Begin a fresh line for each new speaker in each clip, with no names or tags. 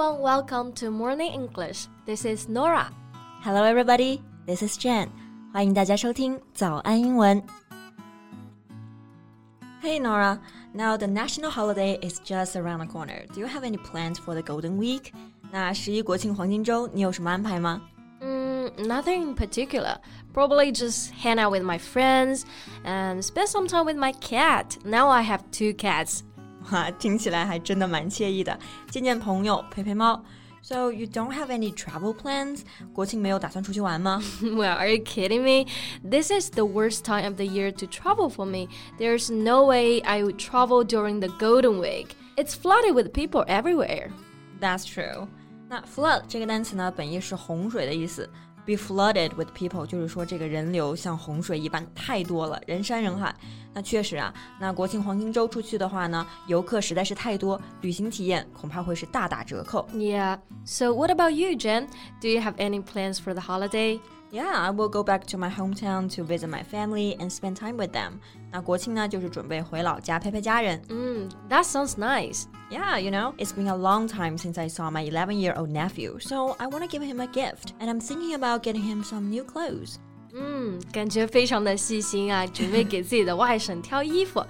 everyone, welcome to Morning English. This is Norah.
Hello, everybody. This is Jen. 欢迎大家收听早安英文。Hey Norah, now the national holiday is just around the corner. Do you have any plans for the Golden Week? 那十一国庆黄金周，你有什么安排吗？
嗯、mm,，nothing in particular. Probably just hang out with my friends and spend some time with my cat. Now I have two cats.
哇，听起来还真的蛮惬意的，见见朋友，陪陪猫。So you don't have any travel plans? 国庆没有打算出去玩吗？
Well, are you kidding me? This is the worst time of the year to travel for me. There's no way I would travel during the Golden Week. It's flooded with people everywhere.
That's true. 那 flood 这个单词呢，本意是洪水的意思。be flooded with people，就是说这个人流像洪水一般太多了，人山人海。 那确实啊，那国庆黄金周出去的话呢，游客实在是太多，旅行体验恐怕会是大打折扣。
Yeah. So what about you, Jen? Do you have any plans for the holiday?
Yeah, I will go back to my hometown to visit my family and spend time with them. 那国庆呢，就是准备回老家陪陪家人。
Mm, that sounds nice.
Yeah, you know, it's been a long time since I saw my 11-year-old nephew, so I want to give him a gift, and I'm thinking about getting him some new clothes.
嗯，感觉非常的细心啊，准备给自己的外甥挑衣服。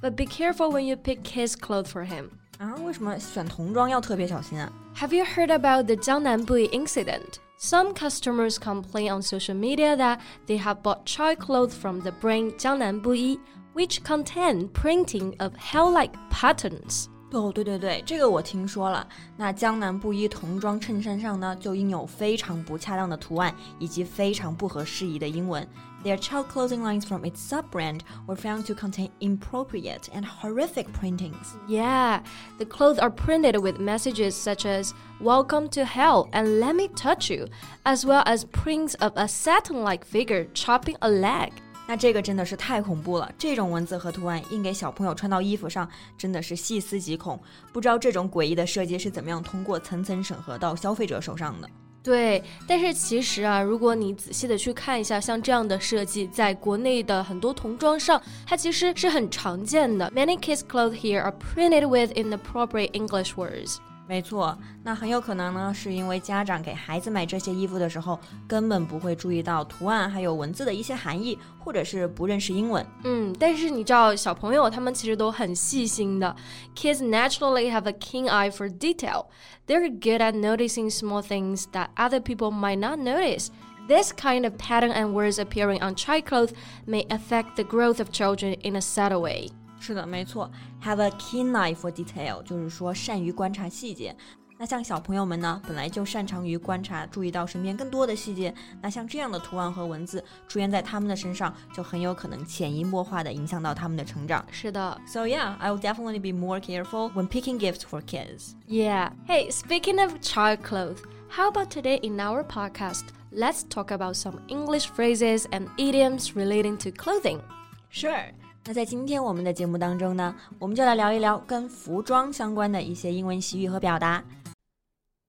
But be careful when you pick his clothes for him.
啊，为什么选童装要特别小心啊
？Have you heard about the Jiangnan Buyi incident? Some customers complain on social media that they have bought child clothes from the brand Jiangnan Buyi, which contain printing of hell-like patterns.
哦，对对对，这个我听说了。那江南布衣童装衬衫上呢，就印有非常不恰当的图案以及非常不合时宜的英文。Their child clothing lines from its sub-brand were found to contain inappropriate and horrific printings.
Yeah, the clothes are printed with messages such as "Welcome to hell" and "Let me touch you," as well as prints of a Satan-like figure chopping a leg.
那这个真的是太恐怖了！这种文字和图案印给小朋友穿到衣服上，真的是细思极恐。不知道这种诡异的设计是怎么样通过层层审核到消费者手上的。
对，但是其实啊，如果你仔细的去看一下，像这样的设计，在国内的很多童装上，它其实是很常见的。Many kids' clothes here are printed with inappropriate English words.
没错，那很有可能呢，是因为家长给孩子买这些衣服的时候，根本不会注意到图案还有文字的一些含义，或者是不认识英文。
嗯，但是你知道，小朋友他们其实都很细心的。Kids naturally have a keen eye for detail. They're good at noticing small things that other people might not notice. This kind of pattern and words appearing on child clothes may affect the growth of children in a subtle way.
是的，没错，have a keen eye for detail，就是说善于观察细节。那像小朋友们呢，本来就擅长于观察，注意到身边更多的细节。那像这样的图案和文字出现在他们的身上，就很有可能潜移默化的影响到他们的成长。
是的，
So yeah, I will definitely be more careful when picking gifts for kids.
Yeah. Hey, speaking of child clothes, how about today in our podcast? Let's talk about some English phrases and idioms relating to clothing.
Sure. 那在今天我们的节目当中呢，我们就来聊一聊跟服装相关的一些英文习语和表达。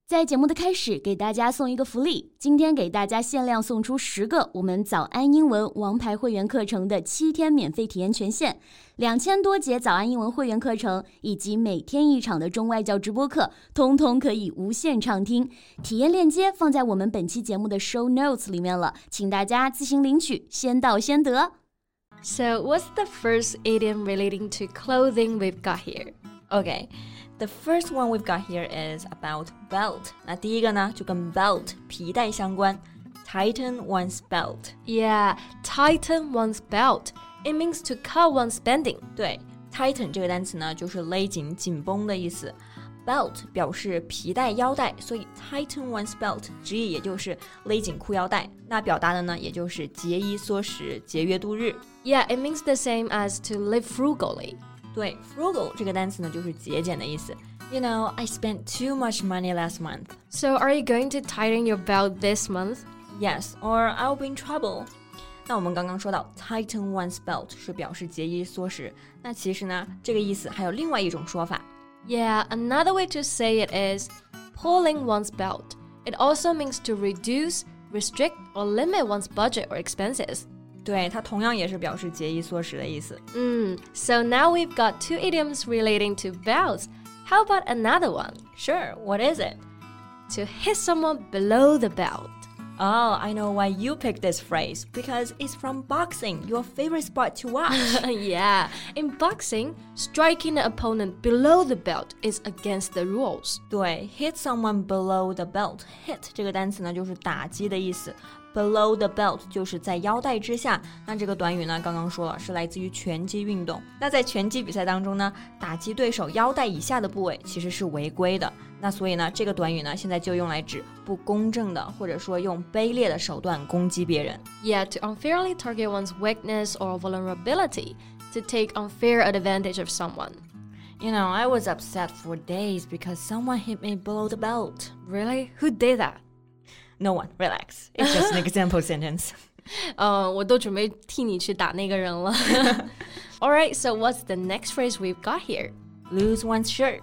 在节目的开始，给大家送一个福利，今天给大家限量送出十个我们早安英文王牌会员课程的七天免费体验权限，两千多节早安英文会员课程以及每天一场的中外教直播课，通通可以无限畅听。体验链接放在我们本期节目的 show notes 里面了，请大家自行领取，先到先得。
So, what's the first idiom relating to clothing we've got here?
Okay, the first one we've got here is about belt. 那第一个呢，就跟 belt 皮带相关。Tighten one's belt.
Yeah, tighten one's belt. It means to cut one's bending.
对，tighten 这个单词呢，就是勒紧、紧绷的意思。 Belt 表示皮带、腰带，所以 tighten one's belt 直译也就是勒紧裤腰带。那表达的呢，也就是节衣缩食、节约度日。
Yeah, it means the same as to live frugally.
对，frugal 这个单词呢，就是节俭的意思。You know, I spent too much money last month.
So, are you going to tighten your belt this month?
Yes, or I'll be in trouble. 那我们刚刚说到 tighten one's belt 是表示节衣缩食，那其实呢，这个意思还有另外一种说法。
Yeah, another way to say it is pulling one's belt. It also means to reduce, restrict, or limit one's budget or expenses.
对，它同样也是表示节衣缩食的意思。
嗯，So now we've got two idioms relating to belts. How about another one?
Sure, what is it?
To hit someone below the belt.
Oh, I know why you picked this phrase because it's from boxing, your favorite sport to watch.
yeah, in boxing, striking an opponent below the belt is against the rules.
对，hit someone below the belt. Hit 这个单词呢，就是打击的意思。Below the belt 就是在腰带之下。那这个短语呢，刚刚说了是来自于拳击运动。那在拳击比赛当中呢，打击对手腰带以下的部位其实是违规的。 那所以呢，这个短语呢，现在就用来指不公正的，或者说用卑劣的手段攻击别人。
Yeah, to unfairly target one's weakness or vulnerability, to take unfair advantage of someone.
You know, I was upset for days because someone hit me below the belt.
Really? Who did that?
No one, relax. It's just an example sentence.
嗯，我都准备替你去打那个人了。All right, so what's the next phrase we've got here?
Lose one's shirt.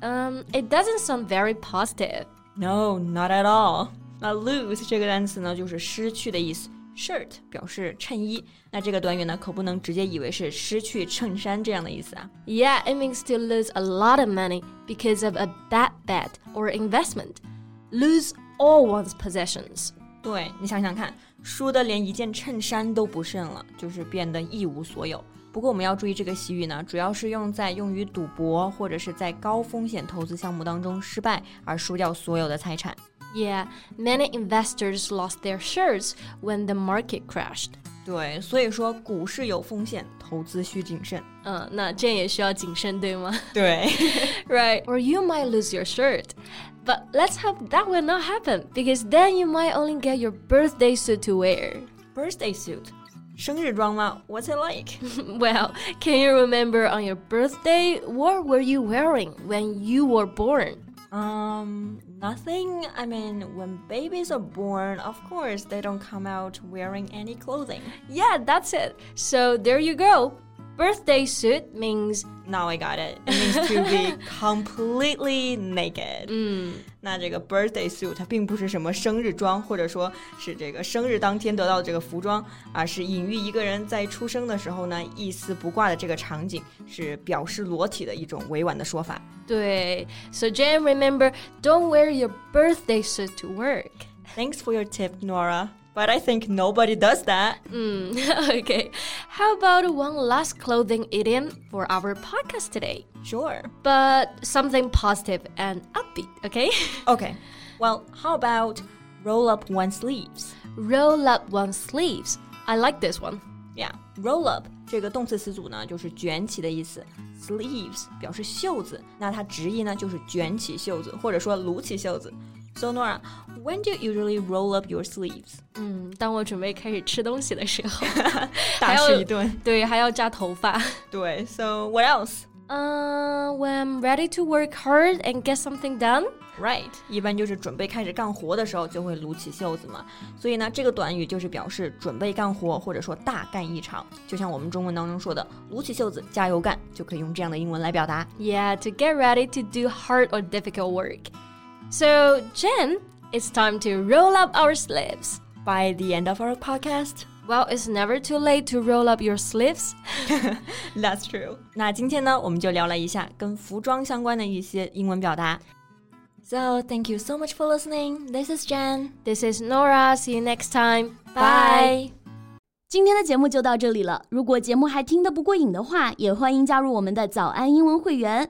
Um, it doesn't sound very positive.
No, not at all. 那 lose 这个单词呢，就是失去的意思。Shirt 表示衬衣，那这个短语呢，可不能直接以为是失去衬衫这样的意思啊。
Yeah, it means to lose a lot of money because of a bad bet or investment. Lose all one's possessions.
对你想想看，输的连一件衬衫都不剩了，就是变得一无所有。 不过我们要注意，这个习语呢，主要是用在用于赌博或者是在高风险投资项目当中失败而输掉所有的财产。
Yeah, many investors lost their shares when the market crashed.
对，所以说股市有风险，投资需谨慎。
嗯，那这也需要谨慎，对吗？
对，
right. Or you might lose your shirt. But let's hope that will not happen because then you might only get your birthday suit to wear.
Birthday suit. 生日装吗? What's it like?
well, can you remember on your birthday what were you wearing when you were born?
Um, nothing. I mean, when babies are born, of course, they don't come out wearing any clothing.
Yeah, that's it. So there you go. Birthday suit means
now I got it. It means to be completely naked.
嗯，
那这个 birthday suit 它并不是什么生日装，或者说是这个生日当天得到的这个服装，而是隐喻一个人在出生的时候呢一丝不挂的这个场景，是表示裸体的一种委婉的说法。
对，So Jen, remember, don't wear your birthday suit to work.
Thanks for your tip, Norah. But I think nobody does that.
Mm, okay. How about one last clothing idiom for our podcast today?
Sure.
But something positive and upbeat, okay?
okay. Well, how about roll up one's sleeves?
Roll up one's sleeves. I like this one.
Yeah, roll up 这个动词词组呢，就是卷起的意思。Sleeves 表示袖子，那它直译呢就是卷起袖子，或者说撸起袖子。 so Norah, when do you usually roll up your sleeves? sleeves？
嗯，当我准备开始吃东西的时候，
大吃一顿。
对，还要扎头发。
对，So what else?
Uh, when I'm ready to work hard and get something done。
Right，一般就是准备开始干活的时候就会撸起袖子嘛，所以呢，这个短语就是表示准备干活或者说大干一场，就像我们中文当中说的“撸起袖子，加油干”，就可以用这样的英文来表达。
Yeah，to get ready to do hard or difficult work。so, Jen, it's time to roll up our sleeves.
By the end of our podcast,
well, it's never too late to roll up your sleeves.
That's true. so thank you so much for listening. This is Jen.
This is Norah. See you next time.
Bye.
今天的节目就到这里了。如果节目还听得不过瘾的话，也欢迎加入我们的早安英文会员。